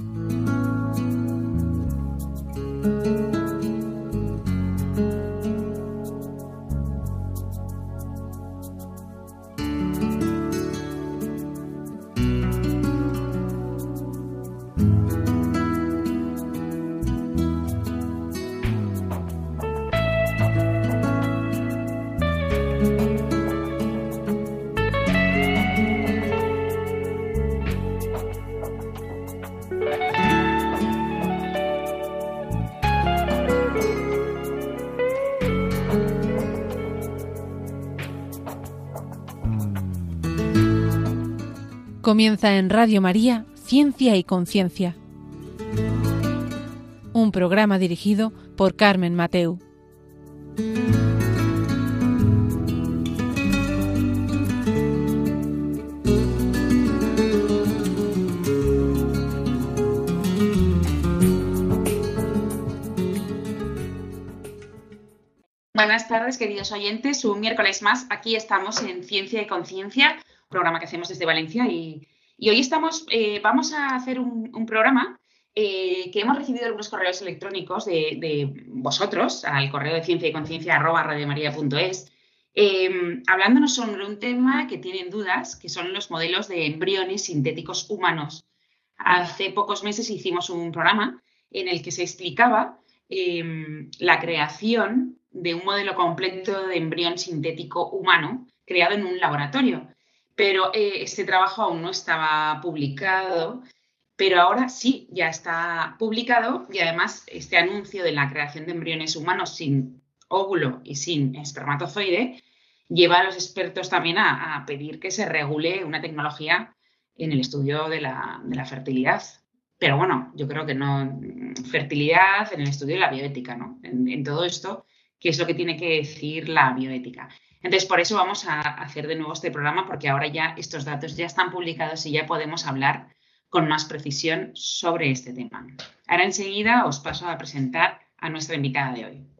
Mm-hmm. Comienza en Radio María Ciencia y Conciencia. Un programa dirigido por Carmen Mateu. Buenas tardes, queridos oyentes. Un miércoles más, aquí estamos en Ciencia y Conciencia programa que hacemos desde Valencia y, hoy estamos, eh, vamos a hacer un, programa eh, que hemos recibido algunos correos electrónicos de, vosotros al correo de ciencia y conciencia arroba radiomaria.es em, hablándonos sobre un tema que tienen dudas, que son los modelos de embriones sintéticos humanos. Hace pocos meses hicimos un programa en el que se explicaba em, la creación de un modelo completo de embrión sintético humano creado en un laboratorio pero eh, este trabajo aún no estaba publicado, pero ahora sí, ya está publicado y además este anuncio de la creación de embriones humanos sin óvulo y sin espermatozoide lleva a los expertos también a, pedir que se regule una tecnología en el estudio de la, fertilidad. Pero bueno, yo creo que no, fertilidad en el estudio de la bioética, ¿no? en todo esto, que es lo que tiene que decir la bioética. Entonces, por eso vamos a hacer de nuevo este programa, porque ahora ya estos datos ya están publicados y ya podemos hablar con más precisión sobre este tema. Ahora enseguida os paso a presentar a nuestra invitada de hoy.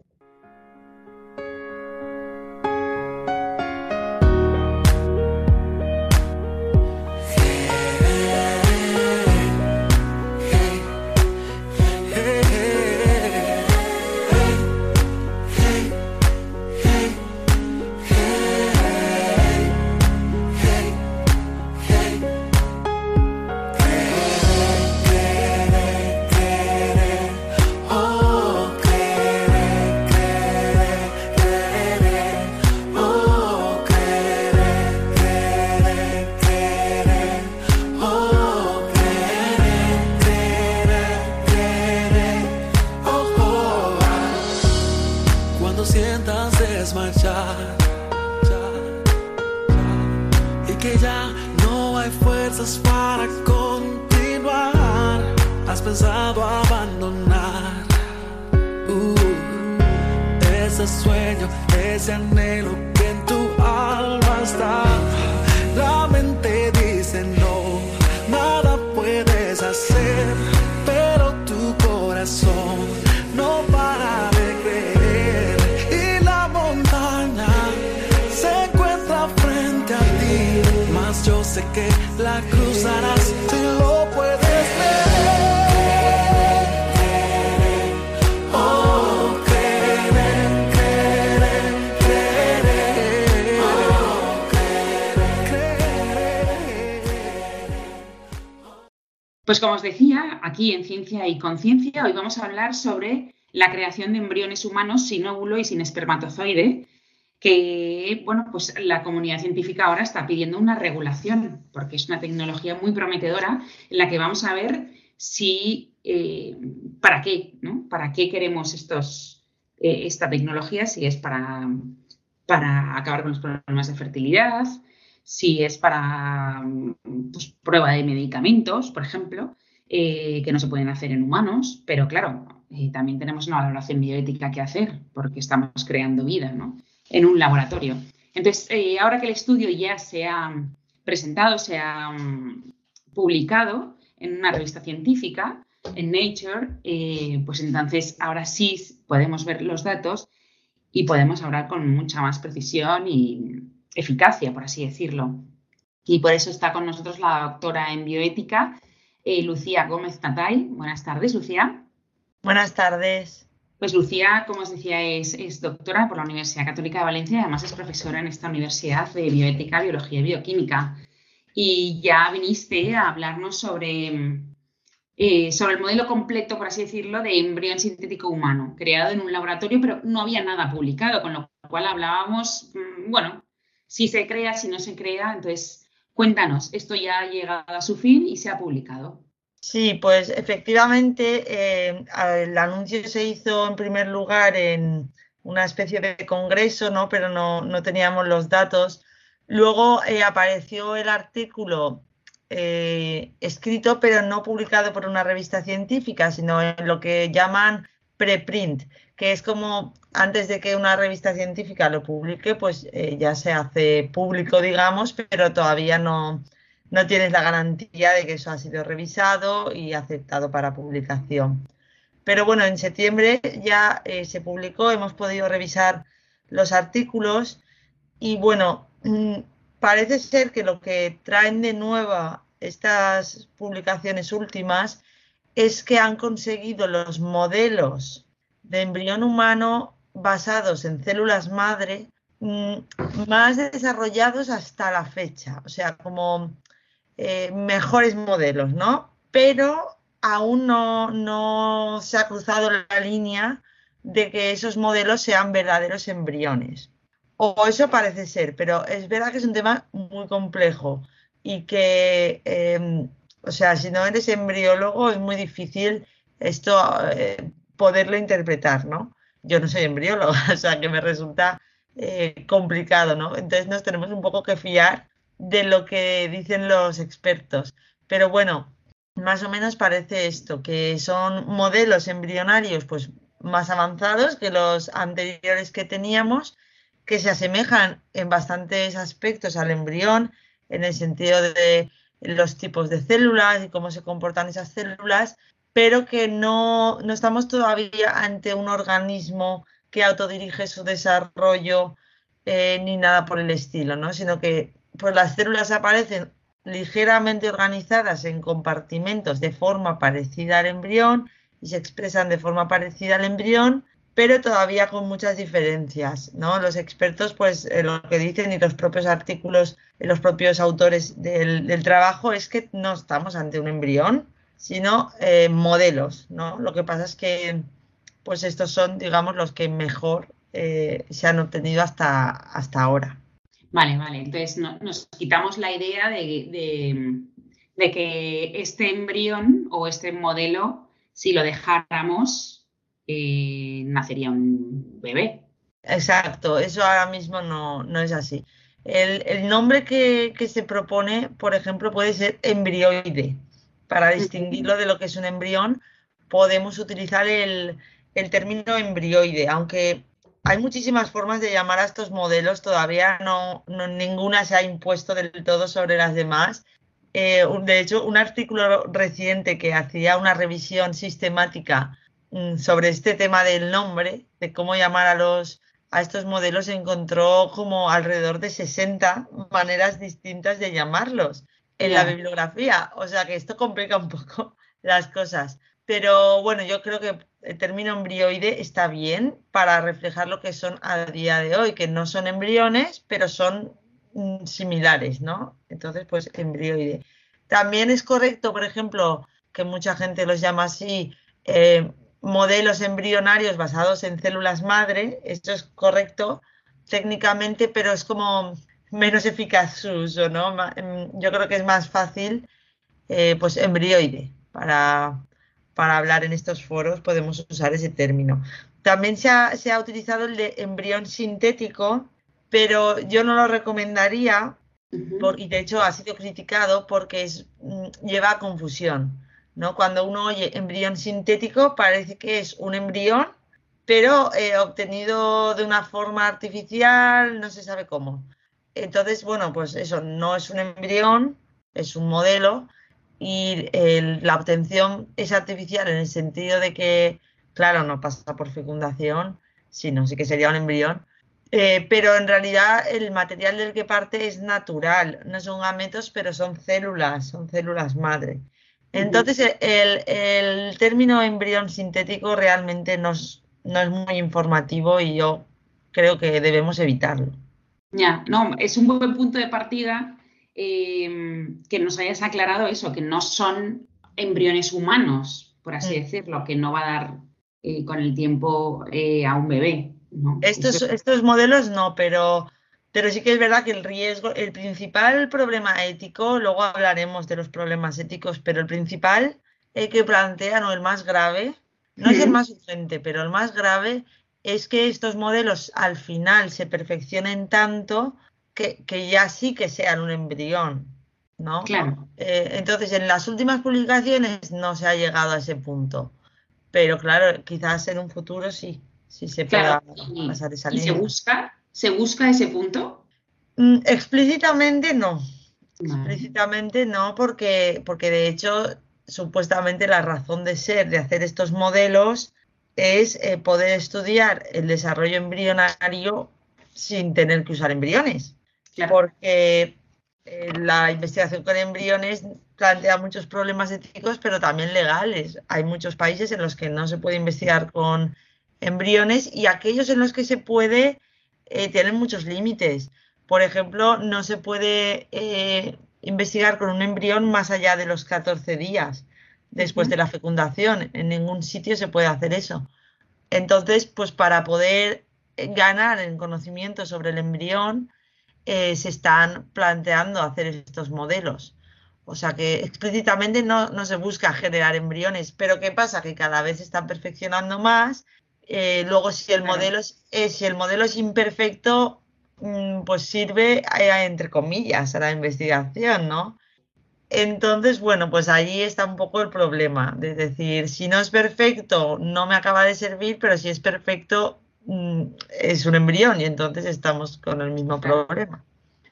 Pues como os decía, aquí en Ciencia y Conciencia, hoy vamos a hablar sobre la creación de embriones humanos sin óvulo y sin espermatozoide, que bueno, pues la comunidad científica ahora está pidiendo una regulación, porque es una tecnología muy prometedora en la que vamos a ver si eh, para qué, ¿no? ¿Para qué queremos estos, eh, esta tecnología? Si es para, para acabar con los problemas de fertilidad, si es para pues, prueba de medicamentos, por ejemplo, eh, que no se pueden hacer en humanos, pero claro, también tenemos una valoración bioética que hacer porque estamos creando vida en un laboratorio. Entonces, eh, ahora que el estudio ya se ha presentado, se ha mm, publicado en una revista científica, en Nature, pues entonces ahora sí podemos ver los datos y podemos hablar con mucha más precisión y, eficacia, por así decirlo. Y por eso está con nosotros la doctora en bioética, eh, Lucía Gómez Tatay. Buenas tardes, Lucía. Buenas tardes. Pues Lucía, como os decía, es, doctora por la Universidad Católica de Valencia y además es profesora en esta universidad de bioética, biología y bioquímica. Y ya viniste a hablarnos sobre, eh, sobre el modelo completo, por así decirlo, de embrión sintético humano, creado en un laboratorio, pero no había nada publicado, con lo cual hablábamos, mm, bueno, si se crea, si no se crea. Entonces, cuéntanos, esto ya ha llegado a su fin y se ha publicado. Sí, pues efectivamente eh, el anuncio se hizo en primer lugar en una especie de congreso, ¿no? Pero no, teníamos los datos. Luego eh, apareció el artículo eh, escrito, pero no publicado por una revista científica, sino en lo que llaman preprint, que es como antes de que una revista científica lo publique, pues eh, ya se hace público, digamos, pero todavía no, no tienes la garantía de que eso ha sido revisado y aceptado para publicación. Pero bueno, en septiembre ya eh, se publicó, hemos podido revisar los artículos y bueno, mm, parece ser que lo que traen de nueva estas publicaciones últimas es que han conseguido los modelos de embrión humano basados en células madre mm, más desarrollados hasta la fecha, o sea, como eh, mejores modelos, ¿no? Pero aún no, no se ha cruzado la línea de que esos modelos sean verdaderos embriones. O eso parece ser, pero es verdad que es un tema muy complejo y que, em, o sea, si no eres embriólogo es muy difícil esto eh, poderlo interpretar, ¿no? Yo no soy embrióloga, o sea, que me resulta eh, complicado, ¿no? Entonces nos tenemos un poco que fiar de lo que dicen los expertos. Pero bueno, más o menos parece esto, que son modelos embrionarios pues más avanzados que los anteriores que teníamos, que se asemejan en bastantes aspectos al embrión, en el sentido de los tipos de células y cómo se comportan esas células, pero que no, no estamos todavía ante un organismo que autodirige su desarrollo eh, ni nada por el estilo, ¿no? sino que pues las células aparecen ligeramente organizadas en compartimentos de forma parecida al embrión y se expresan de forma parecida al embrión, pero todavía con muchas diferencias, ¿no? Los expertos, pues, eh, lo que dicen y los propios artículos, los propios autores del, trabajo es que no estamos ante un embrión, sino eh, modelos, ¿no? Lo que pasa es que, pues, estos son, digamos, los que mejor eh, se han obtenido hasta, hasta ahora. Vale, vale. Entonces nos quitamos la idea de, de que este embrión o este modelo, si lo dejáramos, eh, nacería un bebé. Exacto, eso ahora mismo no, no es así. El, nombre que, se propone, por ejemplo, puede ser embrioide. Para distinguirlo de lo que es un embrión, podemos utilizar el, término embrioide, aunque hay muchísimas formas de llamar a estos modelos, todavía no, ninguna se ha impuesto del todo sobre las demás. Eh, de hecho, un artículo reciente que hacía una revisión sistemática Mm, sobre este tema del nombre, de cómo llamar a los a estos modelos, encontró como alrededor de 60 maneras distintas de llamarlos en la bibliografía. O sea que esto complica un poco las cosas. Pero bueno, yo creo que el término embrioide está bien para reflejar lo que son a día de hoy, que no son embriones, pero son mm, similares, ¿no? Entonces, pues embrioide. También es correcto, por ejemplo, que mucha gente los llama así, eh, modelos embrionarios basados en células madre, esto es correcto técnicamente, pero es como menos eficaz su uso, ¿no? Em, yo creo que es más fácil, eh, pues embrioide, para, para hablar en estos foros podemos usar ese término. También se ha, se ha utilizado el de embrión sintético, pero yo no lo recomendaría, y de hecho ha sido criticado porque es, mm, lleva a confusión. ¿no? Cuando uno oye embrión sintético parece que es un embrión, pero eh, obtenido de una forma artificial, no se sabe cómo. Entonces, bueno, pues eso no es un embrión, es un modelo y la obtención es artificial en el sentido de que, claro, no pasa por fecundación, sino sí que sería un embrión, eh, pero en realidad el material del que parte es natural, no son gametos, pero son células, son células madre. Entonces, el, el, término embrión sintético realmente no es, no es muy informativo y yo creo que debemos evitarlo. Ya, no, es un buen punto de partida em, que nos hayas aclarado eso, que no son embriones humanos, por así mm. decirlo, que no va a dar eh, con el tiempo eh, a un bebé. Estos, estos modelos no, pero, pero sí que es verdad que el riesgo, el principal problema ético, luego hablaremos de los problemas éticos, pero el principal que plantean o el más grave, no es el más urgente, pero el más grave es que estos modelos al final se perfeccionen tanto que, ya sí que sean un embrión, ¿no? Claro. Eh, entonces, en las últimas publicaciones no se ha llegado a ese punto, pero claro, quizás en un futuro sí, sí se pueda pasar esa línea. ¿Y se busca, se busca ese punto? Mm, explícitamente no. Explícitamente no, porque, porque de hecho, supuestamente la razón de ser de hacer estos modelos es eh, poder estudiar el desarrollo embrionario sin tener que usar embriones. Porque eh, la investigación con embriones plantea muchos problemas éticos, pero también legales. Hay muchos países en los que no se puede investigar con embriones y aquellos en los que se puede eh, tienen muchos límites. Por ejemplo, no se puede investigar con un embrión más allá de los 14 días después de la fecundación. En ningún sitio se puede hacer eso. Entonces, pues para poder ganar en conocimiento sobre el embrión, eh, se están planteando hacer estos modelos. O sea que explícitamente no, se busca generar embriones, pero ¿qué pasa? Que cada vez se están perfeccionando más. Eh, luego, si el, modelo es, eh, si el modelo es imperfecto, mm, pues sirve, entre comillas, a la investigación, ¿no? Entonces, bueno, pues allí está un poco el problema. Es decir, si no es perfecto, no me acaba de servir, pero si es perfecto, es un embrión y entonces estamos con el mismo problema.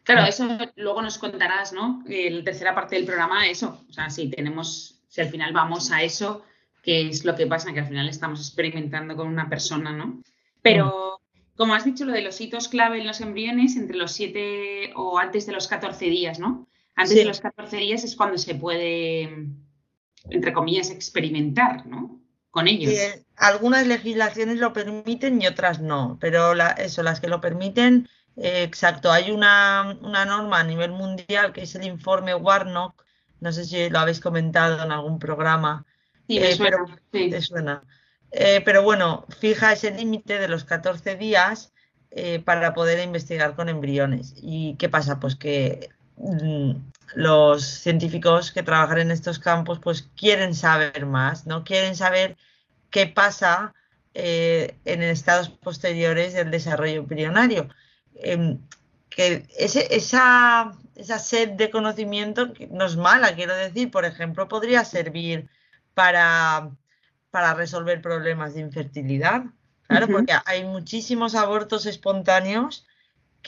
Claro, eso luego nos contarás, ¿no? En la tercera parte del programa, eso. O sea, si tenemos, si al final vamos a eso, que es lo que pasa, que al final estamos experimentando con una persona, ¿no? Pero, como has dicho, lo de los hitos clave en los embriones, entre los 7 o antes de los 14 días, ¿no? Antes de los 14 días es cuando se puede, entre comillas, experimentar, ¿no? Con ellos. algunas legislaciones lo permiten y otras no, pero eso, las que lo permiten, eh, exacto. Hay una, norma a nivel mundial que es el informe Warnock, no sé si lo habéis comentado en algún programa. Sí, me eh, suena. Pero, suena. Eh, pero bueno, fija ese límite de los 14 días para poder investigar con embriones. ¿Y qué pasa? Pues que los científicos que trabajan en estos campos pues quieren saber más, ¿no? Quieren saber qué pasa eh, en estados posteriores del desarrollo embrionario. Em, que esa, esa sed de conocimiento no es mala, quiero decir, por ejemplo, podría servir para, para resolver problemas de infertilidad. Claro, porque hay muchísimos abortos espontáneos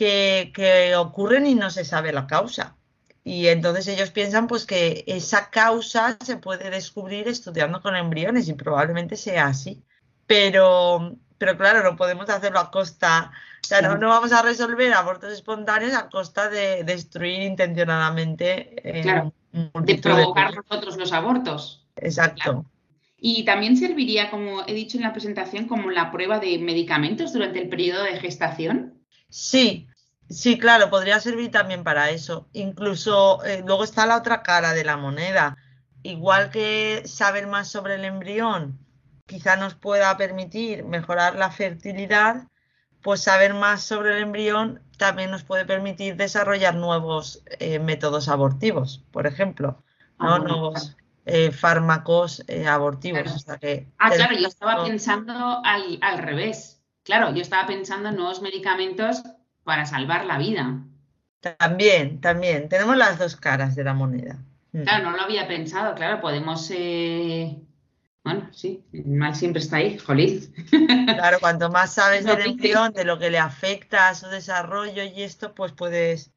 que, ocurren y no se sabe la causa. Y entonces ellos piensan pues que esa causa se puede descubrir estudiando con embriones y probablemente sea así. Pero, pero claro, no podemos hacerlo a costa, o sea, no, vamos a resolver abortos espontáneos a costa de destruir intencionadamente. Eh, de provocar nosotros los abortos. Exacto. Y también serviría, como he dicho en la presentación, como la prueba de medicamentos durante el periodo de gestación. Sí, sí, claro, podría servir también para eso. Incluso eh, luego está la otra cara de la moneda. Igual que saber más sobre el embrión quizá nos pueda permitir mejorar la fertilidad, pues saber más sobre el embrión también nos puede permitir desarrollar nuevos eh, métodos abortivos, por ejemplo, ¿no? Ah, nuevos eh, fármacos abortivos. ah, claro, yo estaba pensando al revés Claro, yo estaba pensando en nuevos medicamentos para salvar la vida. También, también. Tenemos las dos caras de la moneda. Mm. Claro, no lo había pensado. Claro, podemos. Eh, bueno, sí, el mal siempre está ahí, jolín. Claro, cuanto más sabes del embrión, de lo que le afecta a su desarrollo y esto, pues puedes,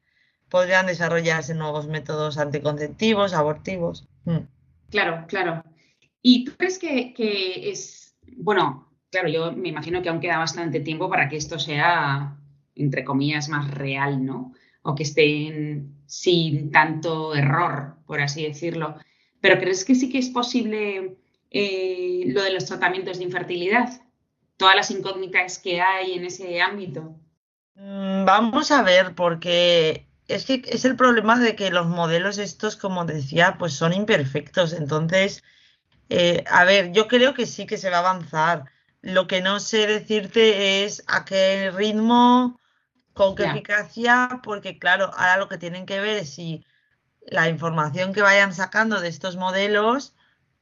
podrían desarrollarse nuevos métodos anticonceptivos, abortivos. Mm. Claro, claro. ¿Y tú crees que, que es, bueno, claro, yo me imagino que aún queda bastante tiempo para que esto sea, entre comillas, más real, ¿no? O que estén sin tanto error, por así decirlo. pero ¿crees que sí que es posible eh, lo de los tratamientos de infertilidad? Todas las incógnitas que hay en ese ámbito. Mm, vamos a ver, porque es que es el problema de que los modelos estos, como decía, pues son imperfectos. Entonces, eh, a ver, yo creo que sí que se va a avanzar. Lo que no sé decirte es a qué ritmo, con qué eficacia, porque claro, ahora lo que tienen que ver es si la información que vayan sacando de estos modelos,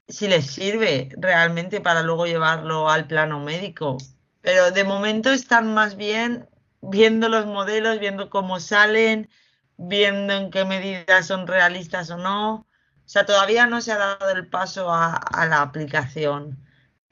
si les sirve realmente para luego llevarlo al plano médico. Pero de momento están más bien viendo los modelos, viendo cómo salen, viendo en qué medidas son realistas o no. O sea, todavía no se ha dado el paso a, la aplicación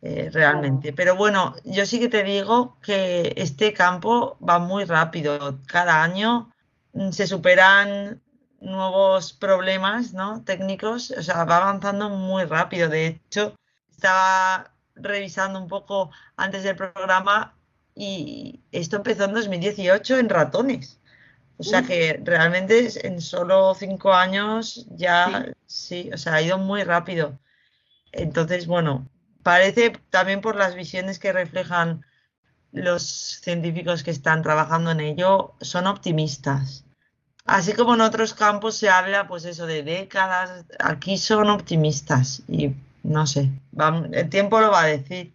eh, realmente. Pero bueno, yo sí que te digo que este campo va muy rápido. Cada año mm, se superan nuevos problemas ¿no? técnicos, o sea, va avanzando muy rápido. De hecho, estaba revisando un poco antes del programa y esto empezó en 2018 en ratones. O sea que realmente en solo cinco años ya sí. o sea, ha ido muy rápido. Entonces, bueno, parece también por las visiones que reflejan los científicos que están trabajando en ello, son optimistas. Así como en otros campos se habla, pues eso, de décadas, aquí son optimistas y no sé, el tiempo lo va a decir.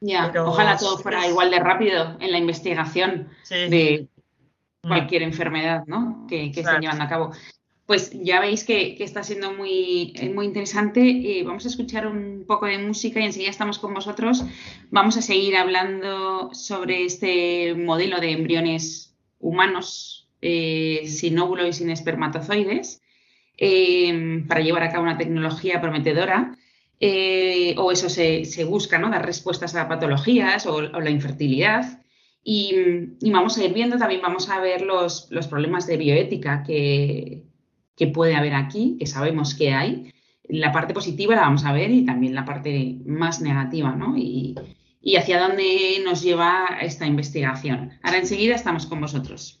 Ya, ojalá todo fuera igual de rápido en la investigación de Mm. cualquier enfermedad ¿no? que, que estén llevando a cabo. Pues ya veis que, está siendo muy, eh, muy interesante. Eh, vamos a escuchar un poco de música y enseguida estamos con vosotros. Vamos a seguir hablando sobre este modelo de embriones humanos eh, sin óvulo y sin espermatozoides para llevar a cabo una tecnología prometedora. o eso se, busca, ¿no? Dar respuestas a patologías o, o la infertilidad. Y, vamos a ir viendo, también vamos a ver los, problemas de bioética que, puede haber aquí, que sabemos que hay. La parte positiva la vamos a ver y también la parte más negativa, ¿no? Y, y hacia dónde nos lleva esta investigación. Ahora enseguida estamos con vosotros.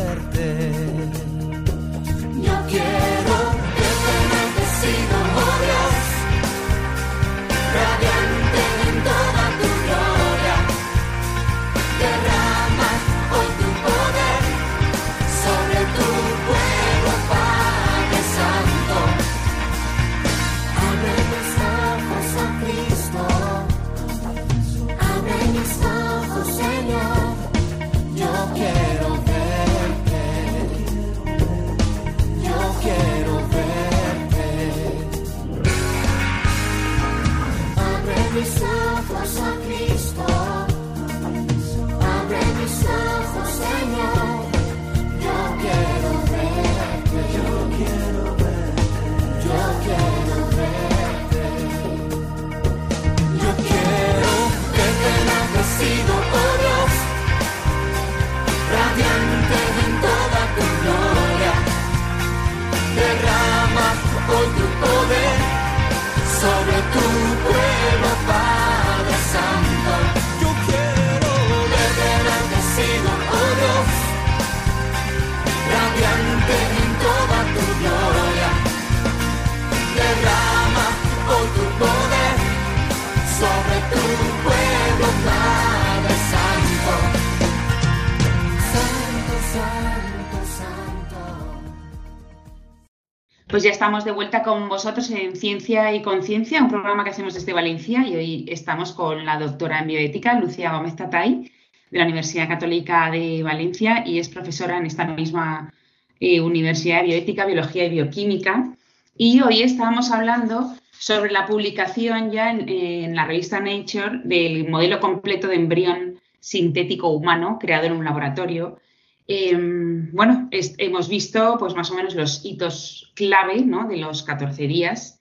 Yo quiero verte bendecido, oh Dios, radiante en toda tu gloria. sido, oh Dios, radiante en toda tu gloria. Derrama hoy tu poder sobre tu pueblo, Padre. Pues ya estamos de vuelta con vosotros en Ciencia y Conciencia, un programa que hacemos desde Valencia y hoy estamos con la doctora en bioética, Lucía Gómez Tatay, de la Universidad Católica de Valencia y es profesora en esta misma eh, Universidad de Bioética, Biología y Bioquímica. Y hoy estábamos hablando sobre la publicación ya en, la revista Nature del modelo completo de embrión sintético humano creado en un laboratorio. Em, bueno, hemos visto pues más o menos los hitos clave de los 14 días,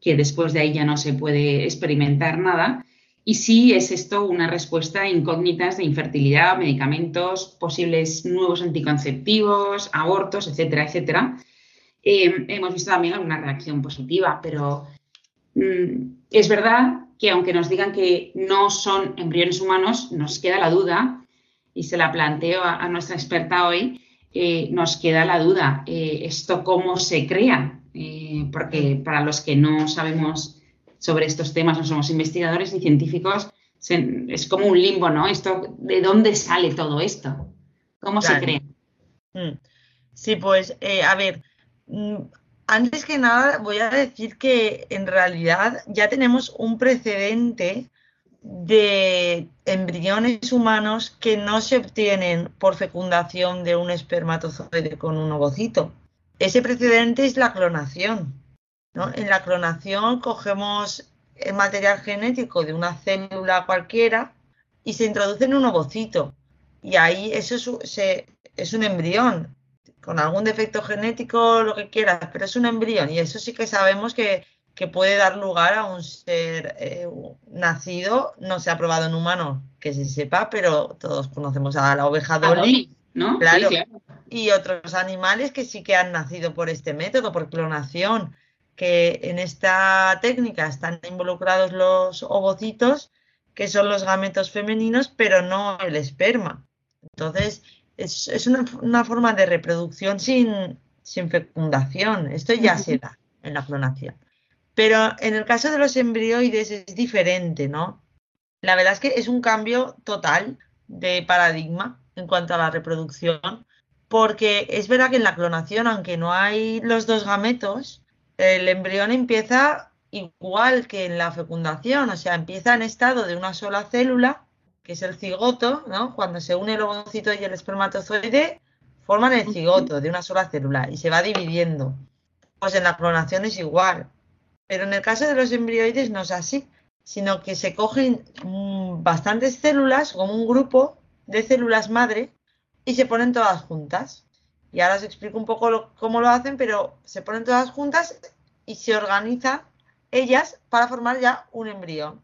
que después de ahí ya no se puede experimentar nada. Y sí es esto una respuesta a incógnitas de infertilidad, medicamentos, posibles nuevos anticonceptivos, abortos, etcétera, etcétera. Em, hemos visto también alguna reacción positiva, pero Mm, es verdad que aunque nos digan que no son embriones humanos, nos queda la duda, y se la planteo a, nuestra experta hoy, eh, nos queda la duda, eh, ¿esto cómo se crea? Eh, porque para los que no sabemos sobre estos temas, no somos investigadores ni científicos, es como un limbo, ¿no? Esto, ¿De dónde sale todo esto? ¿Cómo se crea? Mm. Sí, pues, a ver, mm, antes que nada, voy a decir que en realidad ya tenemos un precedente de embriones humanos que no se obtienen por fecundación de un espermatozoide con un ovocito. Ese precedente es la clonación. En la clonación cogemos el material genético de una célula cualquiera y se introduce en un ovocito. Y ahí eso es un embrión con algún defecto genético, lo que quieras, pero es un embrión y eso sí que sabemos que, puede dar lugar a un ser eh, nacido, no se ha probado en humano, que se sepa, pero todos conocemos a la oveja Dolly, ¿no? Claro, y otros animales que sí que han nacido por este método, por clonación, que en esta técnica están involucrados los ovocitos, que son los gametos femeninos, pero no el esperma. Entonces, es, una, forma de reproducción sin, fecundación. Esto ya se da en la clonación. Pero en el caso de los embrioides es diferente, ¿no? La verdad es que es un cambio total de paradigma en cuanto a la reproducción, porque es verdad que en la clonación, aunque no hay los dos gametos, el embrión empieza igual que en la fecundación, o sea, empieza en estado de una sola célula que es el cigoto, ¿no? Cuando se une el ovocito y el espermatozoide, forman el cigoto de una sola célula y se va dividiendo. Pues en la clonación es igual. Pero en el caso de los embrioides no es así, sino que se cogen mm, bastantes células, como un grupo de células madre, y se ponen todas juntas. Y ahora os explico un poco cómo lo hacen, pero se ponen todas juntas y se organizan ellas para formar ya un embrión,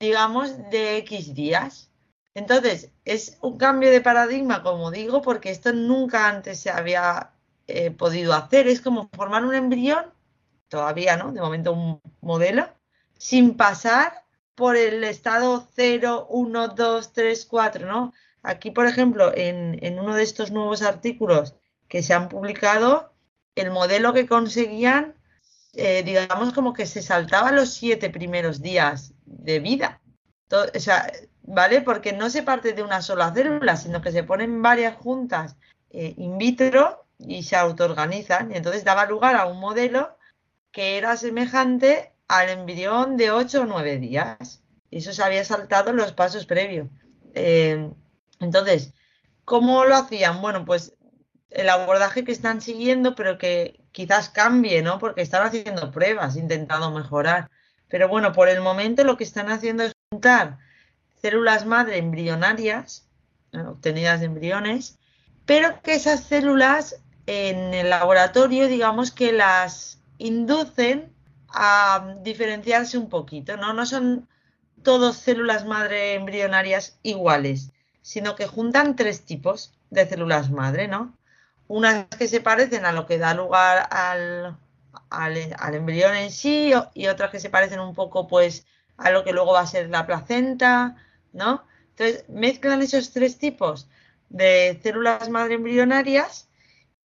digamos, de X días. Entonces, es un cambio de paradigma, como digo, porque esto nunca antes se había eh, podido hacer. Es como formar un embrión, todavía, ¿no? De momento un modelo, sin pasar por el estado 0, 1, 2, 3, 4, ¿no? Aquí, por ejemplo, en, uno de estos nuevos artículos que se han publicado, el modelo que conseguían, eh, digamos, como que se saltaba los siete primeros días de vida. o sea, ¿vale? Porque no se parte de una sola célula, sino que se ponen varias juntas eh, in vitro y se autoorganizan. Y entonces daba lugar a un modelo que era semejante al embrión de 8 o 9 días. Y eso se había saltado los pasos previos. Eh, entonces, ¿cómo lo hacían? Bueno, pues el abordaje que están siguiendo, pero que quizás cambie, ¿no? Porque están haciendo pruebas, intentando mejorar. Pero bueno, por el momento lo que están haciendo es juntar células madre embrionarias, eh, obtenidas de embriones, pero que esas células en el laboratorio, digamos que las inducen a diferenciarse un poquito, ¿no? No son todos células madre embrionarias iguales, sino que juntan tres tipos de células madre, ¿no? Unas que se parecen a lo que da lugar al, al, al embrión en sí y otras que se parecen un poco, pues, a lo que luego va a ser la placenta, ¿no? Entonces, mezclan esos tres tipos de células madre embrionarias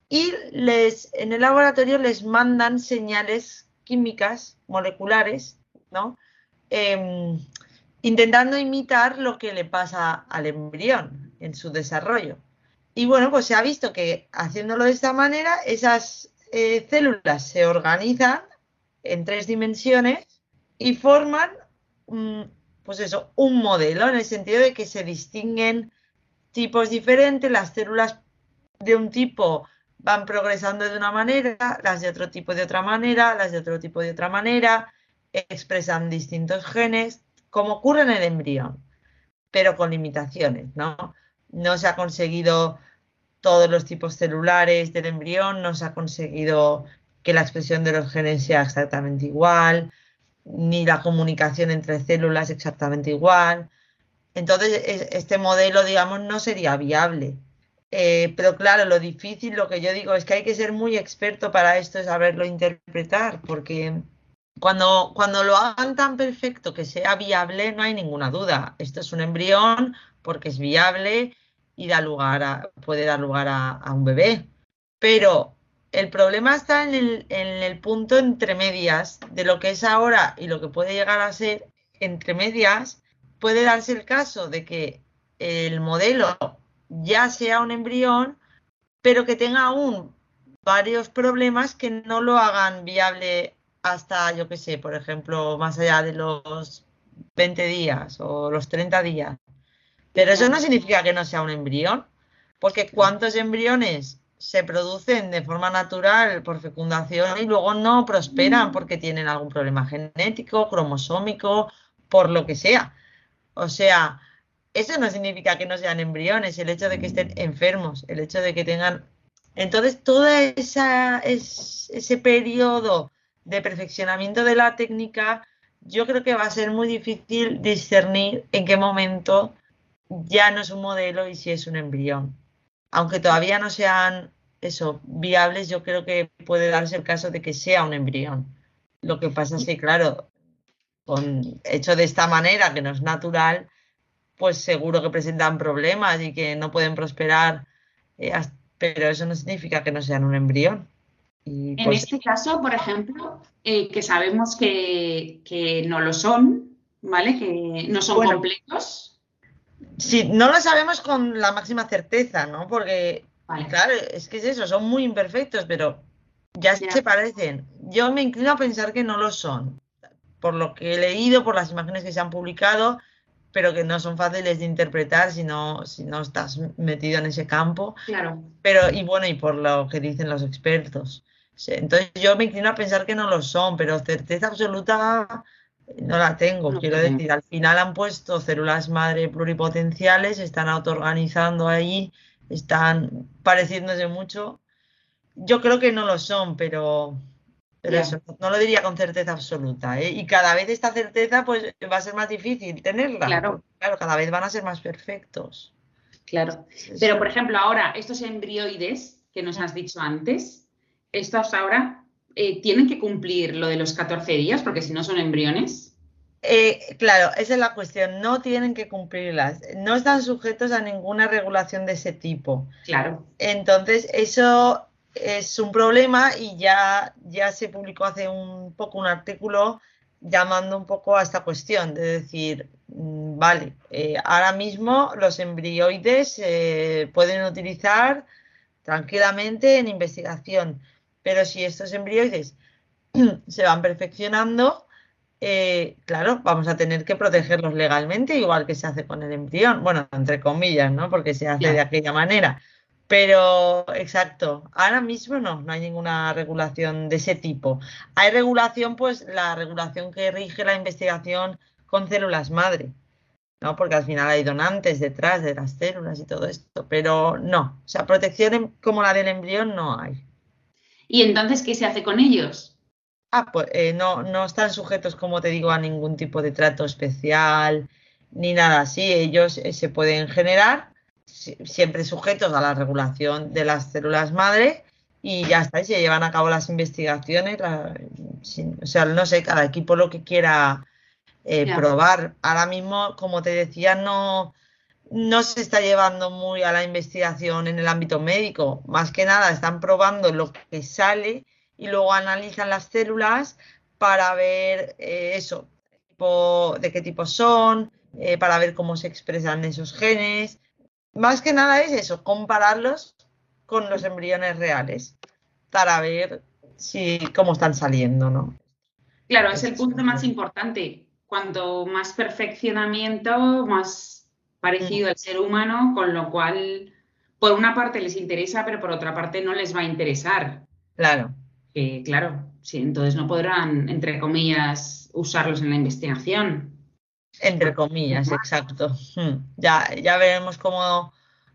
y les, en el laboratorio les mandan señales químicas, moleculares, ¿no? Em, intentando imitar lo que le pasa al embrión en su desarrollo. Y bueno, pues se ha visto que haciéndolo de esta manera, esas eh, células se organizan en tres dimensiones y forman pues eso, un modelo, en el sentido de que se distinguen tipos diferentes, las células de un tipo van progresando de una manera, las de otro tipo de otra manera, las de otro tipo de otra manera, expresan distintos genes, como ocurre en el embrión, pero con limitaciones, ¿no? No se ha conseguido todos los tipos celulares del embrión, no se ha conseguido que la expresión de los genes sea exactamente igual, ni la comunicación entre células exactamente igual. Entonces, este modelo, digamos, no sería viable. Eh, pero claro, lo difícil, lo que yo digo es que hay que ser muy experto para esto, saberlo interpretar, porque cuando, cuando lo hagan tan perfecto que sea viable, no hay ninguna duda. Esto es un embrión porque es viable y da lugar a, puede dar lugar a, un bebé. Pero el problema está en el, en el, punto entre medias de lo que es ahora y lo que puede llegar a ser entre medias. Puede darse el caso de que el modelo ya sea un embrión, pero que tenga aún varios problemas que no lo hagan viable hasta, yo qué sé, por ejemplo, más allá de los 20 días o los 30 días. Pero eso no significa que no sea un embrión, porque ¿cuántos embriones se producen de forma natural por fecundación y luego no prosperan porque tienen algún problema genético, cromosómico, por lo que sea? O sea, eso no significa que no sean embriones, el hecho de que estén enfermos, el hecho de que tengan... Entonces, todo esa, ese periodo de perfeccionamiento de la técnica, yo creo que va a ser muy difícil discernir en qué momento ya no es un modelo y si es un embrión. Aunque todavía no sean eso, viables, yo creo que puede darse el caso de que sea un embrión. Lo que pasa es que, claro, hecho de esta manera, que no es natural, pues seguro que presentan problemas y que no pueden prosperar, eh, pero eso no significa que no sean un embrión. en pues este caso, por ejemplo, eh, que sabemos que, no lo son, ¿vale? Que no son completos. Sí, no lo sabemos con la máxima certeza, ¿no? Porque, claro, es que es eso, son muy imperfectos, pero ya, ya se parecen. Yo me inclino a pensar que no lo son. Por lo que he leído, por las imágenes que se han publicado, pero que no son fáciles de interpretar si no, si no estás metido en ese campo. Claro. Pero, y bueno, y por lo que dicen los expertos. Entonces yo me inclino a pensar que no lo son, pero certeza absoluta no la tengo. Quiero decir, al final han puesto células madre pluripotenciales, están autoorganizando ahí, están pareciéndose mucho. Yo creo que no lo son, pero pero eso, no lo diría con certeza absoluta. ¿eh? Y cada vez esta certeza pues va a ser más difícil tenerla. Claro. Claro, cada vez van a ser más perfectos. Claro. Pero, por ejemplo, ahora, estos embrioides que nos has dicho antes, estos ahora eh, tienen que cumplir lo de los 14 días, porque si no son embriones. Eh, claro, esa es la cuestión. No tienen que cumplirlas. No están sujetos a ninguna regulación de ese tipo. Claro. Entonces, eso es un problema y ya, ya se publicó hace un poco un artículo llamando un poco a esta cuestión, de decir, mm, vale, eh, ahora mismo los embrioides se eh, pueden utilizar tranquilamente en investigación, pero si estos embrioides se van perfeccionando, eh, claro, vamos a tener que protegerlos legalmente, igual que se hace con el embrión, bueno, entre comillas, ¿no? Porque se hace de aquella manera. Pero, exacto, ahora mismo no, no hay ninguna regulación de ese tipo. Hay regulación, pues la regulación que rige la investigación con células madre, ¿no? Porque al final hay donantes detrás de las células y todo esto, pero no, o sea, protección como la del embrión no hay. ¿Y entonces qué se hace con ellos? Ah, pues eh, no, no están sujetos, como te digo, a ningún tipo de trato especial ni nada así. Ellos eh, se pueden generar siempre sujetos a la regulación de las células madre y ya está, y se llevan a cabo las investigaciones. o sea, no sé, cada equipo lo que quiera eh, probar. Ahora mismo, como te decía, no, no se está llevando muy a la investigación en el ámbito médico. Más que nada, están probando lo que sale y luego analizan las células para ver eh, eso, de qué tipo son, eh, para ver cómo se expresan esos genes más que nada es eso, compararlos con los embriones reales para ver si cómo están saliendo, ¿no? Claro, es el punto más importante. Cuanto más perfeccionamiento, más parecido mm. al ser humano, con lo cual, por una parte les interesa, pero por otra parte no les va a interesar. Claro. Que, claro, sí, entonces no podrán, entre comillas, usarlos en la investigación. Entre comillas, exacto. Hmm. Ya, ya veremos cómo,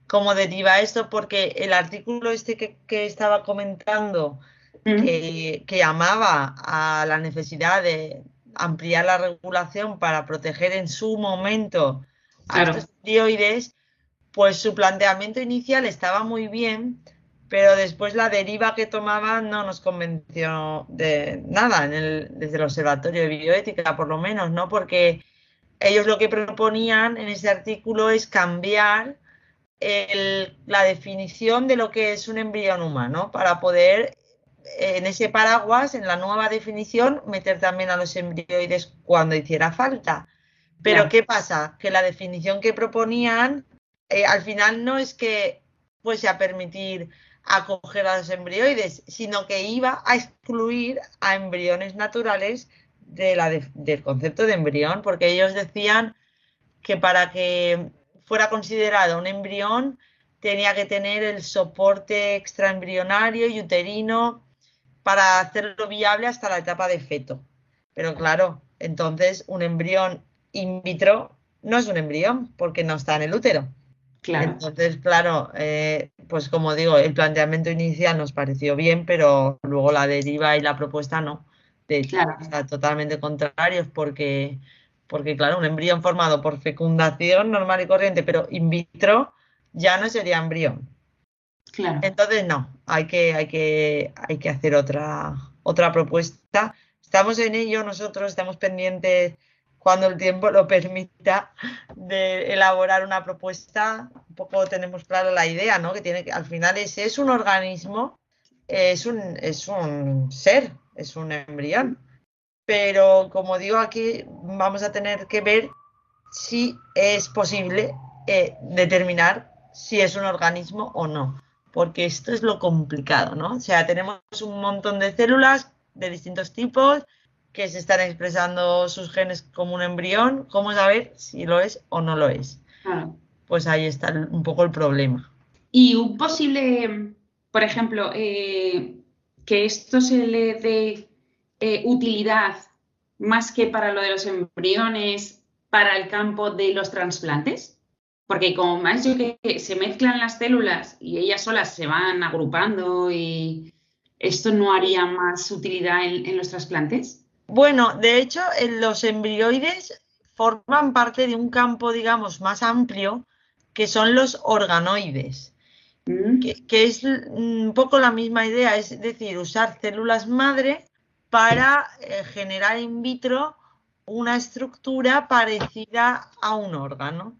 cómo deriva esto, porque el artículo este que, que estaba comentando, Mm. que, que llamaba a la necesidad de ampliar la regulación para proteger en su momento a estos opioides, pues su planteamiento inicial estaba muy bien, pero después la deriva que tomaba no nos convenció de nada en el- desde el Observatorio de Bioética, por lo menos, ¿no? Porque ellos lo que proponían en ese artículo es cambiar el- la definición de lo que es un embrión humano para poder eh, en ese paraguas, en la nueva definición, meter también a los embrioides cuando hiciera falta. Pero. ¿qué pasa? Que la definición que proponían eh, al final no es que fuese a permitir acoger a los embrioides, sino que iba a excluir a embriones naturales de la de- del concepto de embrión, porque ellos decían que para que fuera considerado un embrión tenía que tener el soporte extraembrionario y uterino para hacerlo viable hasta la etapa de feto. Pero claro, entonces un embrión in vitro no es un embrión porque no está en el útero. Claro. Entonces, claro, eh, pues como digo, el planteamiento inicial nos pareció bien, pero luego la deriva y la propuesta no. De hecho, Claro. está totalmente contrarios porque, porque, claro, un embrión formado por fecundación normal y corriente, pero in vitro, ya no sería embrión. Claro. Entonces, no, hay que, hay que, hay que hacer otra, otra propuesta. Estamos en ello, nosotros estamos pendientes cuando el tiempo lo permita de elaborar una propuesta. Un poco tenemos clara la idea, ¿no? Que tiene que, al final es, es un organismo, es un, es un ser, es un embrión. Pero como digo aquí, vamos a tener que ver si es posible eh, determinar si es un organismo o no porque esto es lo complicado, ¿no? O sea, tenemos un montón de células de distintos tipos que se están expresando sus genes como un embrión. ¿Cómo saber si lo es o no lo es? Claro. Pues ahí está un poco el problema. Y un posible, por ejemplo, eh, que esto se le dé eh, utilidad más que para lo de los embriones, para el campo de los trasplantes. Porque como más yo que se mezclan las células y ellas solas se van agrupando y esto no haría más utilidad en, los trasplantes. Bueno, de hecho, los embrioides forman parte de un campo, digamos, más amplio, que son los organoides. Mm, que, es un poco la misma idea, es decir, usar células madre para eh, generar in vitro una estructura parecida a un órgano,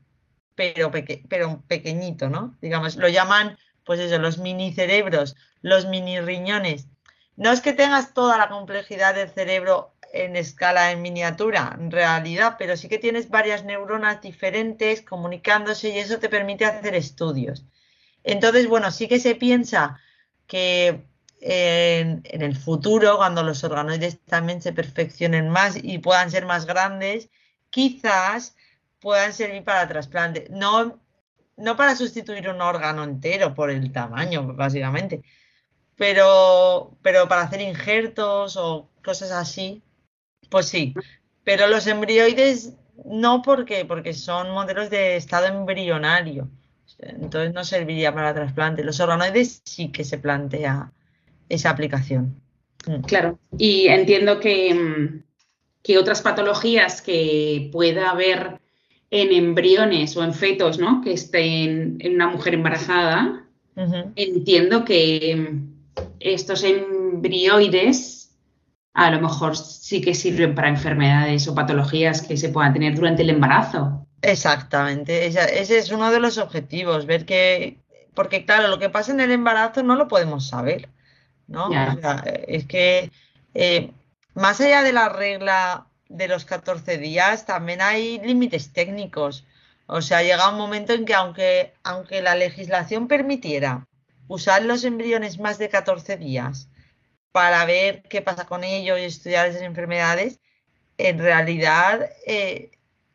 pero, peque- pero pequeñito, ¿no? Digamos, lo llaman, pues eso, los mini cerebros, los mini riñones. No es que tengas toda la complejidad del cerebro en escala en miniatura, en realidad, pero sí que tienes varias neuronas diferentes comunicándose y eso te permite hacer estudios. Entonces, bueno, sí que se piensa que en, en el futuro, cuando los organoides también se perfeccionen más y puedan ser más grandes, quizás puedan servir para trasplante. No, no para sustituir un órgano entero por el tamaño, básicamente, pero, pero para hacer injertos o cosas así, pues sí. Pero los embrioides no porque son modelos de estado embrionario. Entonces no serviría para trasplante. Los organoides sí que se plantea esa aplicación. Mm. Claro, y entiendo que, mm, que otras patologías que pueda haber en embriones o en fetos, ¿no? Que estén en una mujer embarazada, entiendo que mm, estos embrioides a lo mejor sí que sirven para enfermedades o patologías que se puedan tener durante el embarazo. Exactamente, esa- ese es uno de los objetivos, ver que, porque claro, lo que pasa en el embarazo no lo podemos saber, ¿no? O sea, es que eh, más allá de la regla de los 14 días, también hay límites técnicos. O sea, llega un momento en que aunque, aunque la legislación permitiera usar los embriones más de 14 días para ver qué pasa con ellos y estudiar esas enfermedades, en realidad eh,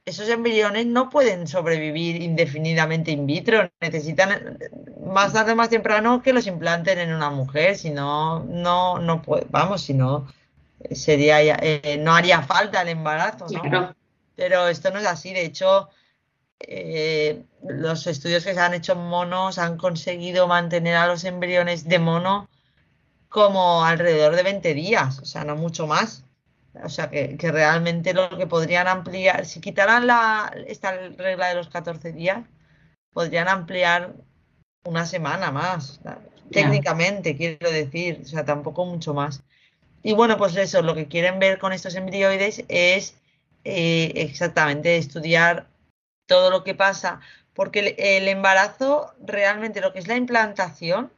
esos embriones no pueden sobrevivir indefinidamente in vitro, necesitan más tarde o más temprano que los implanten en una mujer, si no, no, no puede, vamos, si no, sería, eh, no haría falta el embarazo, ¿no? Pero esto no es así, de hecho, eh, los estudios que se han hecho en monos han conseguido mantener a los embriones de mono como alrededor de 20 días, o sea, no mucho más. O sea, que, realmente lo que podrían ampliar, si quitaran la, esta regla de los 14 días, podrían ampliar una semana más, técnicamente, quiero decir, o sea, tampoco mucho más. Y bueno, pues eso, lo que quieren ver con estos embrioides es eh, exactamente estudiar todo lo que pasa, porque el, embarazo, realmente lo que es la implantación,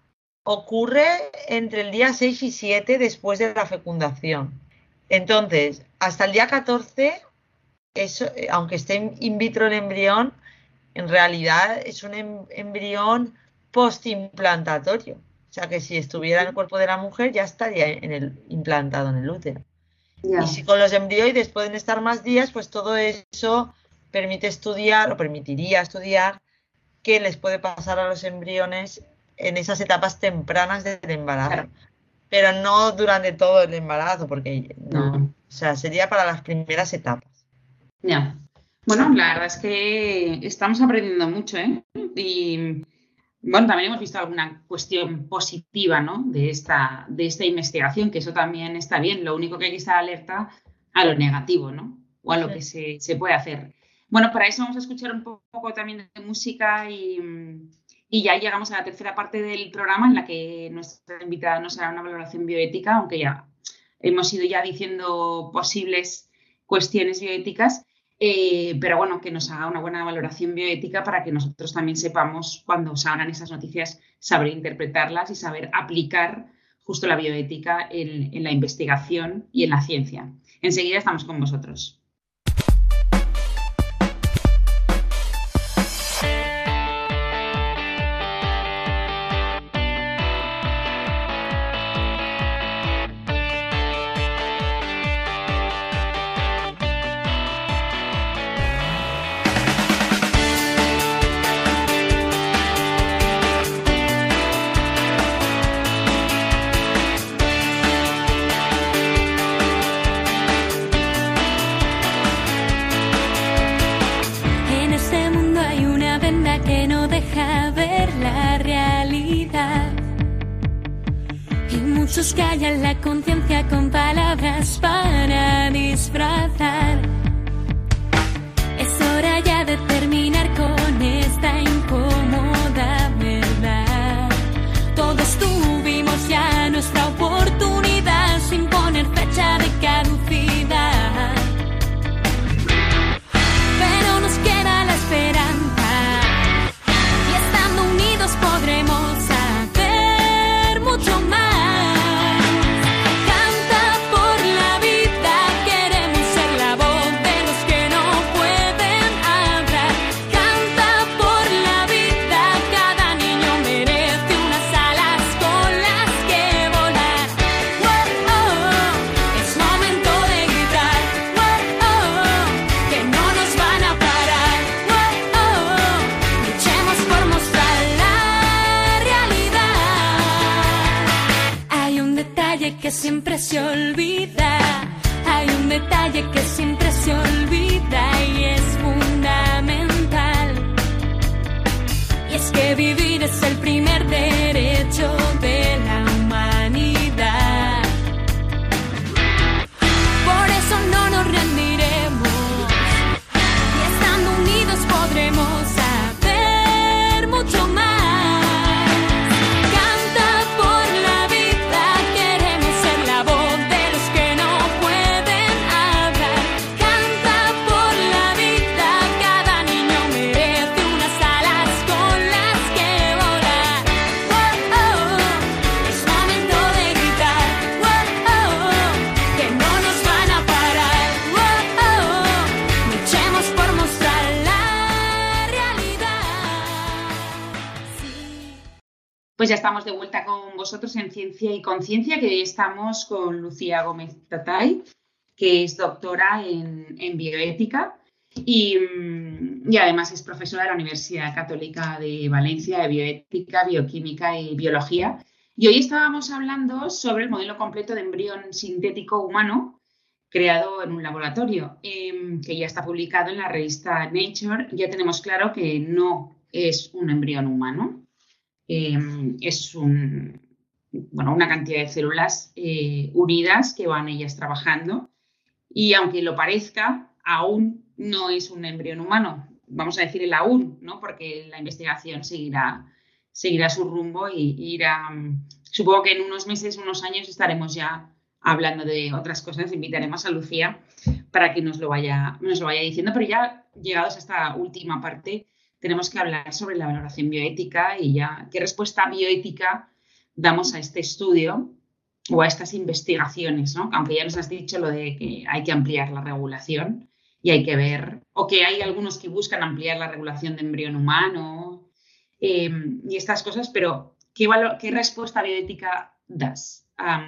ocurre entre el día 6 y 7 después de la fecundación. Entonces, hasta el día 14, eso, eh, aunque esté in vitro el embrión, en realidad es un em, embrión postimplantatorio. O sea que si estuviera en el cuerpo de la mujer ya estaría en el, implantado en el útero. Y si con los embrioides pueden estar más días, pues todo eso permite estudiar o permitiría estudiar qué les puede pasar a los embriones en esas etapas tempranas del embarazo. Pero no durante todo el embarazo, porque no, o sea, sería para las primeras etapas. Ya. Bueno, la verdad es que estamos aprendiendo mucho, ¿eh? Y bueno, también hemos visto alguna cuestión positiva, ¿no? De esta, de esta investigación, que eso también está bien. Lo único que hay que estar alerta a lo negativo, ¿no? O a lo que se, se puede hacer. Bueno, para eso vamos a escuchar un poco también de música y, ya llegamos a la tercera parte del programa en la que nuestra invitada nos hará una valoración bioética, aunque ya hemos ido ya diciendo posibles cuestiones bioéticas, eh, pero bueno, que nos haga una buena valoración bioética para que nosotros también sepamos cuando salgan esas noticias, saber interpretarlas y saber aplicar justo la bioética en la investigación y en la ciencia. Enseguida estamos con vosotros. Ya estamos de vuelta con vosotros en Ciencia y Conciencia, que hoy estamos con Lucía Gómez Tatay, que es doctora en, bioética Y, mm, y, además es profesora de la Universidad Católica de Valencia de bioética, bioquímica y biología. Y hoy estábamos hablando sobre el modelo completo de embrión sintético humano creado en un laboratorio, eh, que ya está publicado en la revista Nature. Ya tenemos claro que no es un embrión humano, eh, es una cantidad de células eh, unidas que van ellas trabajando y aunque lo parezca, aún no es un embrión humano. Vamos a decir el aún, ¿no? Porque la investigación seguirá, seguirá su rumbo y, irá. Supongo que en unos meses, unos años estaremos ya hablando de otras cosas. Invitaremos a Lucía para que nos lo vaya, nos lo vaya diciendo. Pero ya llegados a esta última parte, tenemos que hablar sobre la valoración bioética y ya qué respuesta bioética damos a este estudio o a estas investigaciones, ¿no? Aunque ya nos has dicho lo de que hay que ampliar la regulación y hay que ver, o que hay algunos que buscan ampliar la regulación de embrión humano em, y estas cosas, pero ¿qué, qué respuesta bioética das a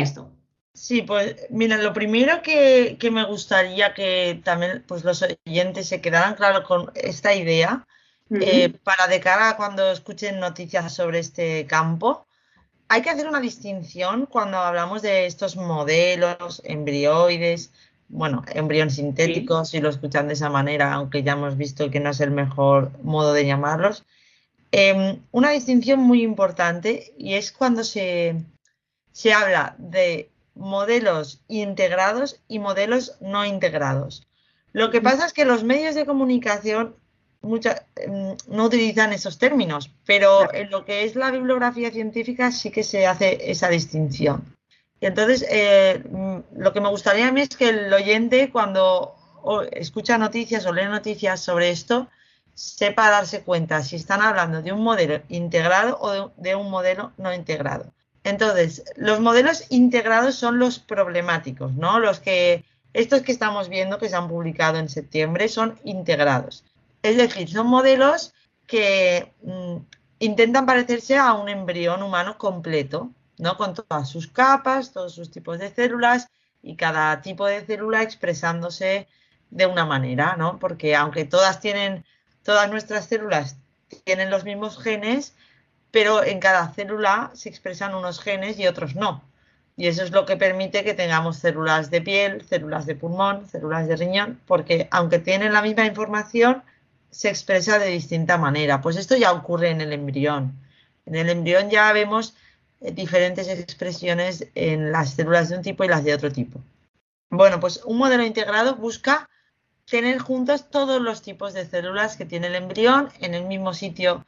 esto? Sí, pues mira, lo primero que, me gustaría que también pues, los oyentes se quedaran claros con esta idea, eh, para de cara a cuando escuchen noticias sobre este campo, hay que hacer una distinción cuando hablamos de estos modelos embrioides, bueno, embriones sintéticos, si lo escuchan de esa manera, aunque ya hemos visto que no es el mejor modo de llamarlos. Em, una distinción muy importante y es cuando se, se habla de modelos integrados y modelos no integrados. Lo que pasa es que los medios de comunicación Em, no utilizan esos términos, pero en lo que es la bibliografía científica sí que se hace esa distinción. Y entonces, eh, mm, lo que me gustaría a mí es que el oyente, cuando escucha noticias o lee noticias sobre esto, sepa darse cuenta si están hablando de un modelo integrado o de un modelo no integrado. Entonces, los modelos integrados son los problemáticos, ¿no? Los que, estos que estamos viendo que se han publicado en septiembre son integrados. Es decir, son modelos que mm, intentan parecerse a un embrión humano completo, ¿no? Con todas sus capas, todos sus tipos de células y cada tipo de célula expresándose de una manera, ¿no? Porque aunque todas tienen, todas nuestras células tienen los mismos genes, pero en cada célula se expresan unos genes y otros no. Y eso es lo que permite que tengamos células de piel, células de pulmón, células de riñón, porque aunque tienen la misma información, se expresa de distinta manera. Pues esto ya ocurre en el embrión. En el embrión ya vemos eh, diferentes expresiones en las células de un tipo y las de otro tipo. Bueno, pues un modelo integrado busca tener juntos todos los tipos de células que tiene el embrión en el mismo sitio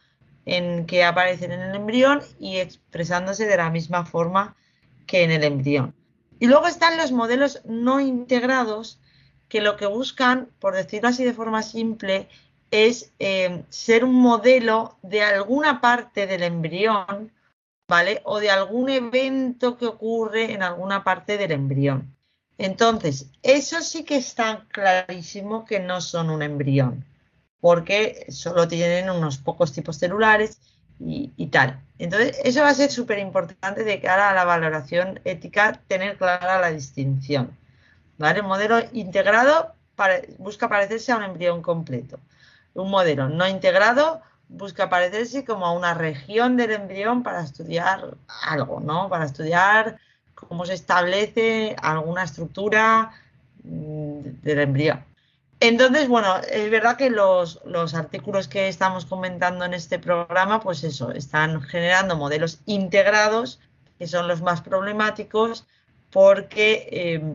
en que aparecen en el embrión y expresándose de la misma forma que en el embrión. Y luego están los modelos no integrados que lo que buscan, por decirlo así de forma simple, es eh, ser un modelo de alguna parte del embrión, ¿vale? O de algún evento que ocurre en alguna parte del embrión. Entonces, eso sí que está clarísimo que no son un embrión, porque solo tienen unos pocos tipos celulares y, tal. Entonces, eso va a ser súper importante de cara a la valoración ética, tener clara la distinción. ¿Vale? El modelo integrado busca parecerse a un embrión completo un modelo no integrado busca parecerse como a una región del embrión para estudiar algo, ¿no? Para estudiar cómo se establece alguna estructura mm, del embrión. Entonces, bueno, es verdad que los, los, artículos que estamos comentando en este programa, pues eso, están generando modelos integrados, que son los más problemáticos, porque eh,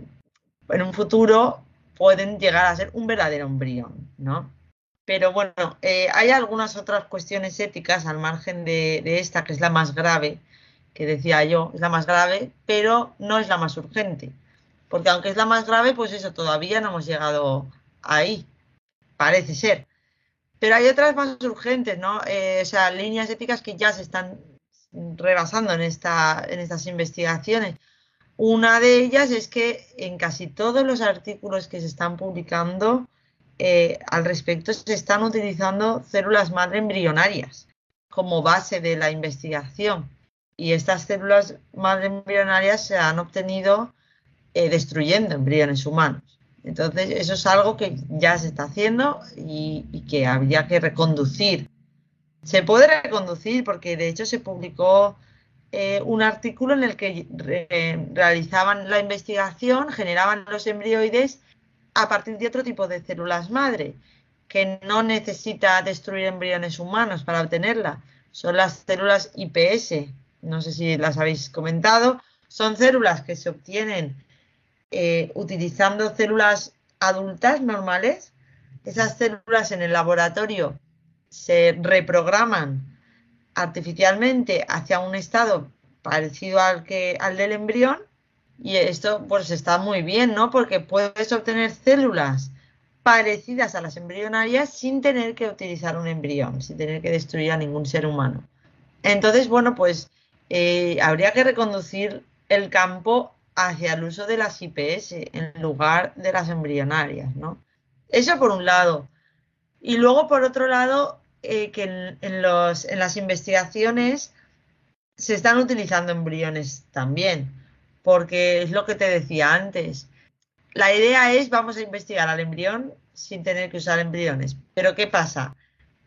en un futuro pueden llegar a ser un verdadero embrión, ¿no? Pero bueno, eh, hay algunas otras cuestiones éticas al margen de, esta, que es la más grave, que decía yo, es la más grave, pero no es la más urgente. Porque aunque es la más grave, pues eso, todavía no hemos llegado ahí, parece ser. Pero hay otras más urgentes, ¿no? Eh, o sea, líneas éticas que ya se están rebasando en, esta, en estas investigaciones. Una de ellas es que en casi todos los artículos que se están publicando, eh, al respecto se están utilizando células madre embrionarias como base de la investigación. Y estas células madre embrionarias se han obtenido eh, destruyendo embriones humanos. Entonces, eso es algo que ya se está haciendo y, que habría que reconducir. Se puede reconducir porque de hecho se publicó eh, un artículo en el que re- realizaban la investigación, generaban los embrioides a partir de otro tipo de células madre, que no necesita destruir embriones humanos para obtenerla. Son las células IPS, no sé si las habéis comentado, son células que se obtienen eh, utilizando células adultas normales. Esas células en el laboratorio se reprograman artificialmente hacia un estado parecido al que al del embrión y esto pues está muy bien, ¿no? Porque puedes obtener células parecidas a las embrionarias sin tener que utilizar un embrión, sin tener que destruir a ningún ser humano. Entonces, bueno, pues eh, habría que reconducir el campo hacia el uso de las IPS en lugar de las embrionarias, ¿no? Eso por un lado. Y luego, por otro lado, eh, que en, en los, en las investigaciones se están utilizando embriones también, porque es lo que te decía antes. La idea es, vamos a investigar al embrión sin tener que usar embriones. Pero ¿qué pasa?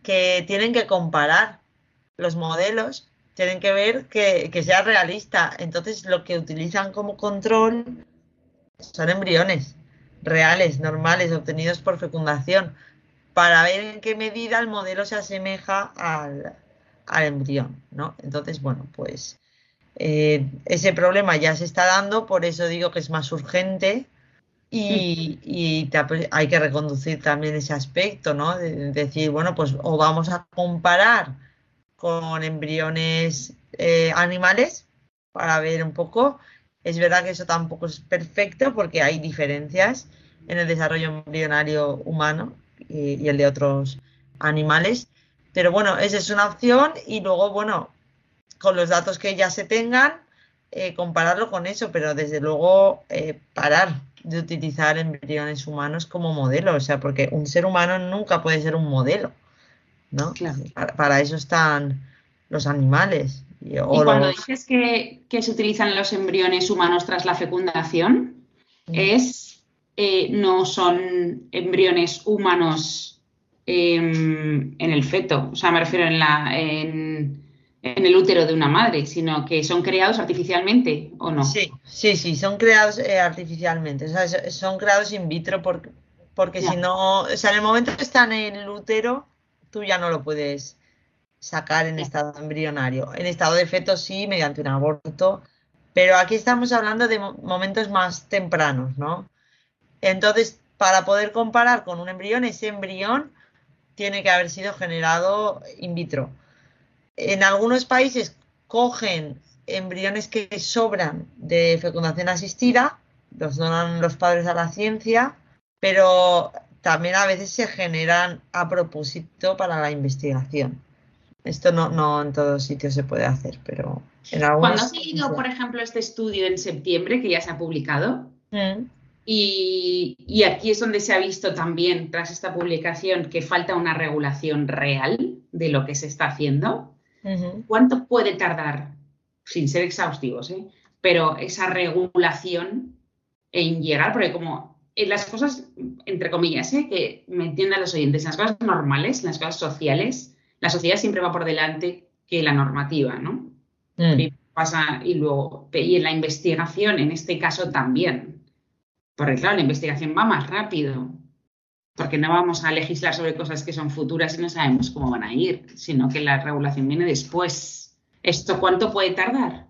Que tienen que comparar los modelos, tienen que ver que, que sea realista. Entonces, lo que utilizan como control son embriones reales, normales, obtenidos por fecundación, para ver en qué medida el modelo se asemeja al, al embrión, ¿no? Entonces, bueno, pues eh, ese problema ya se está dando, por eso digo que es más urgente y, y te- hay que reconducir también ese aspecto, ¿no? De, de decir, bueno, pues o vamos a comparar con embriones eh, animales para ver un poco. Es verdad que eso tampoco es perfecto porque hay diferencias en el desarrollo embrionario humano y, el de otros animales. Pero bueno, esa es una opción y luego, bueno, con los datos que ya se tengan, eh, compararlo con eso, pero desde luego eh, parar de utilizar embriones humanos como modelo, o sea, porque un ser humano nunca puede ser un modelo, ¿no? Claro. Para, para eso están los animales. Y, o Y cuando los- dices que, que se utilizan los embriones humanos tras la fecundación, Mm. es eh, no son embriones humanos em, en el feto, o sea, me refiero en la en, en el útero de una madre, sino que son creados artificialmente, ¿o no? Sí, sí, sí, son creados eh, artificialmente, o sea, so- son creados in vitro porque, si no, o sea, en el momento que están en el útero, tú ya no lo puedes sacar en estado embrionario. En estado de feto sí, mediante un aborto, pero aquí estamos hablando de mo- momentos más tempranos, ¿no? Entonces, para poder comparar con un embrión, ese embrión tiene que haber sido generado in vitro. En algunos países cogen embriones que sobran de fecundación asistida, los donan los padres a la ciencia, pero también a veces se generan a propósito para la investigación. Esto no, no en todos sitios se puede hacer, pero en Cuando algunos. has leído, por ejemplo, este estudio en septiembre, que ya se ha publicado, Mm, y, y aquí es donde se ha visto también, tras esta publicación, que falta una regulación real de lo que se está haciendo. ¿Cuánto puede tardar, sin ser exhaustivos, ¿eh? pero esa regulación en llegar? Porque como las cosas, entre comillas, ¿eh? que me entiendan los oyentes, en las cosas normales, en las cosas sociales, la sociedad siempre va por delante que la normativa, ¿no? Mm, pasa, y luego, y en la investigación, en este caso también. Porque claro, la investigación va más rápido. Porque no vamos a legislar sobre cosas que son futuras y no sabemos cómo van a ir, sino que la regulación viene después. ¿Esto cuánto puede tardar?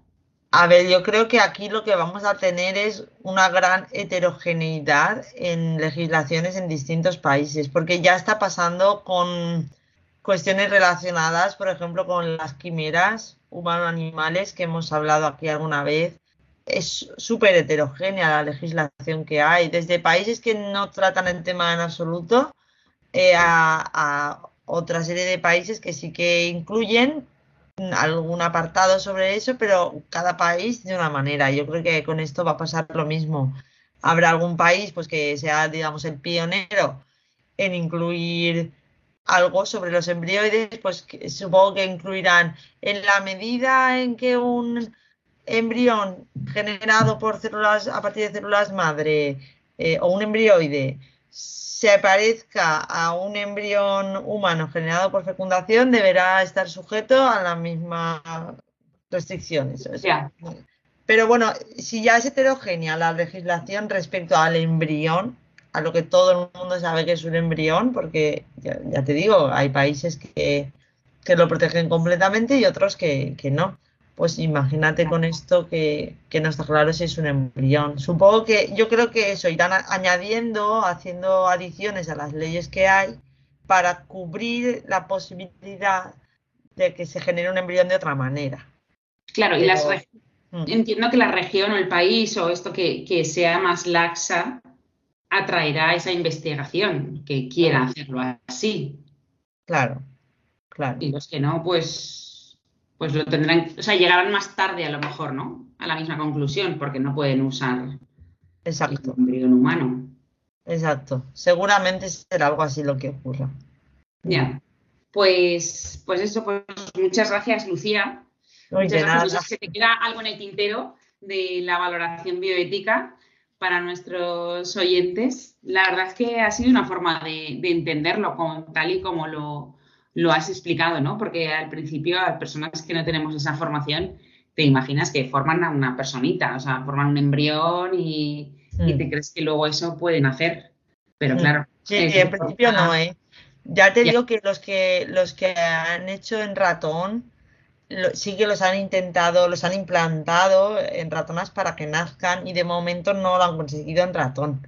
A ver, yo creo que aquí lo que vamos a tener es una gran heterogeneidad en legislaciones en distintos países, porque ya está pasando con cuestiones relacionadas, por ejemplo, con las quimeras humano-animales que hemos hablado aquí alguna vez. Es súper heterogénea la legislación que hay, desde países que no tratan el tema en absoluto eh, a, a otra serie de países que sí que incluyen algún apartado sobre eso, pero cada país de una manera. Yo creo que con esto va a pasar lo mismo. Habrá algún país pues que sea, digamos, el pionero en incluir algo sobre los embrioides, pues supongo que incluirán en la medida en que un embrión generado por células a partir de células madre eh, o un embrioide se parezca a un embrión humano generado por fecundación, deberá estar sujeto a las mismas restricciones. Pero bueno, si ya es heterogénea la legislación respecto al embrión, a lo que todo el mundo sabe que es un embrión, porque ya, te digo, hay países que, lo protegen completamente y otros que, no. Pues imagínate con esto que, no está claro si es un embrión. Supongo que yo creo que eso irán añadiendo, haciendo adiciones a las leyes que hay para cubrir la posibilidad de que se genere un embrión de otra manera. Claro, y las mm. entiendo que la región o el país o esto que, que sea más laxa atraerá esa investigación que quiera hacerlo así. Claro, claro. Y los que no, pues, pues lo tendrán, o sea, llegarán más tarde a lo mejor, ¿no? A la misma conclusión, porque no pueden usar Exacto. el embrión humano. Exacto. Seguramente será algo así lo que ocurra. Ya. Pues, pues eso, pues muchas gracias, Lucía. Oye, nada. Se te queda algo en el tintero de la valoración bioética para nuestros oyentes. La verdad es que ha sido una forma de, entenderlo tal y como lo, has explicado, ¿no? Porque al principio, a las personas que no tenemos esa formación, te imaginas que forman a una personita, o sea, forman un embrión y, mm. te crees que luego eso pueden hacer. Pero mm. claro. Sí, en principio no, ¿eh? Ya te digo que los que los que han hecho en ratón sí que los han intentado, los han implantado en ratonas para que nazcan y de momento no lo han conseguido en ratón.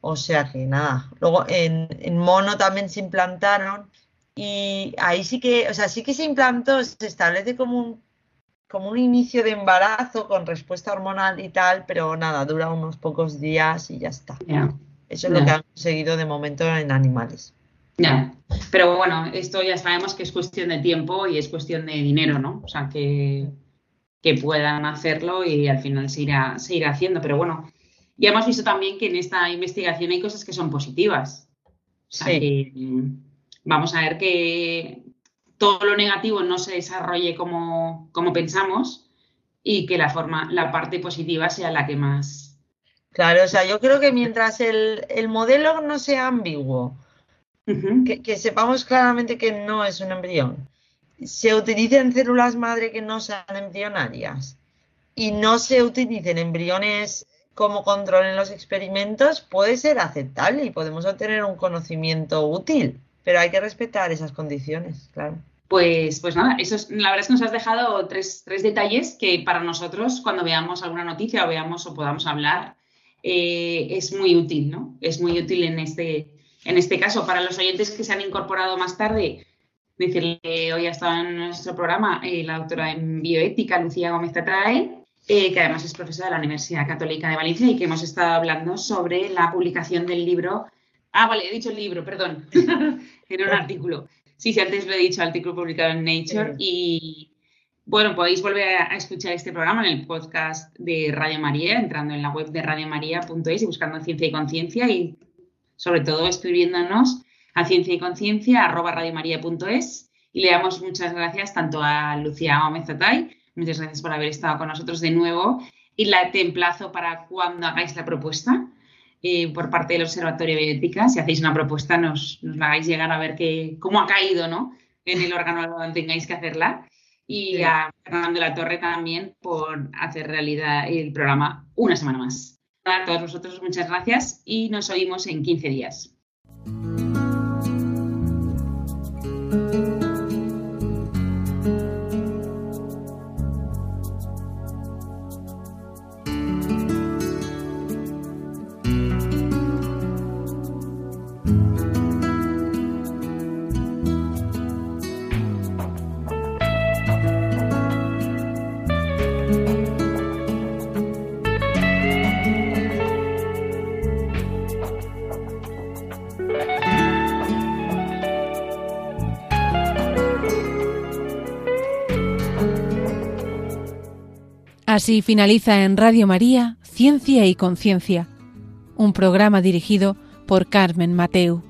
O sea que nada. Luego en, mono también se implantaron y ahí sí que, o sea, sí que se implantó, se establece como un, como un inicio de embarazo con respuesta hormonal y tal, pero nada, dura unos pocos días y ya está. Eso es lo que han conseguido de momento en animales. Ya, pero bueno, esto ya sabemos que es cuestión de tiempo y es cuestión de dinero, ¿no? O sea, que, que puedan hacerlo y al final se irá, se irá haciendo. Pero bueno, ya hemos visto también que en esta investigación hay cosas que son positivas. O sea, que vamos a ver que todo lo negativo no se desarrolle como, como pensamos y que la forma, la parte positiva sea la que más. Claro, o sea, yo creo que mientras el, el modelo no sea ambiguo, que, sepamos claramente que no es un embrión. Se utilicen células madre que no sean embrionarias y no se utilicen embriones como control en los experimentos, puede ser aceptable y podemos obtener un conocimiento útil, pero hay que respetar esas condiciones, claro. Pues, pues nada, eso la verdad es que nos has dejado tres, detalles que para nosotros, cuando veamos alguna noticia o veamos o podamos hablar, eh, es muy útil, ¿no? Es muy útil en este, en este caso, para los oyentes que se han incorporado más tarde, decirle que hoy ha estado en nuestro programa eh, la doctora en bioética, Lucía Gómez Tatrae, eh, que además es profesora de la Universidad Católica de Valencia y que hemos estado hablando sobre la publicación del libro. Ah, vale, he dicho el libro, perdón, en un artículo. Sí, sí, antes lo he dicho, artículo publicado en Nature y bueno, podéis volver a escuchar este programa en el podcast de Radio María, entrando en la web de radiomaria.es y buscando Ciencia y Conciencia y sobre todo escribiéndonos a ciencia y conciencia arroba radiomaria.es y le damos muchas gracias tanto a Lucía Gómez Atay, muchas gracias por haber estado con nosotros de nuevo. Y la templazo para cuando hagáis la propuesta eh, por parte del Observatorio de Bioética. Si hacéis una propuesta, nos, la hagáis llegar a ver que, cómo ha caído ¿no? en el órgano donde tengáis que hacerla. Y a Fernando de la Torre también por hacer realidad el programa una semana más. A todos vosotros muchas gracias y nos oímos en 15 días. Así finaliza en Radio María Ciencia y Conciencia, un programa dirigido por Carmen Mateu.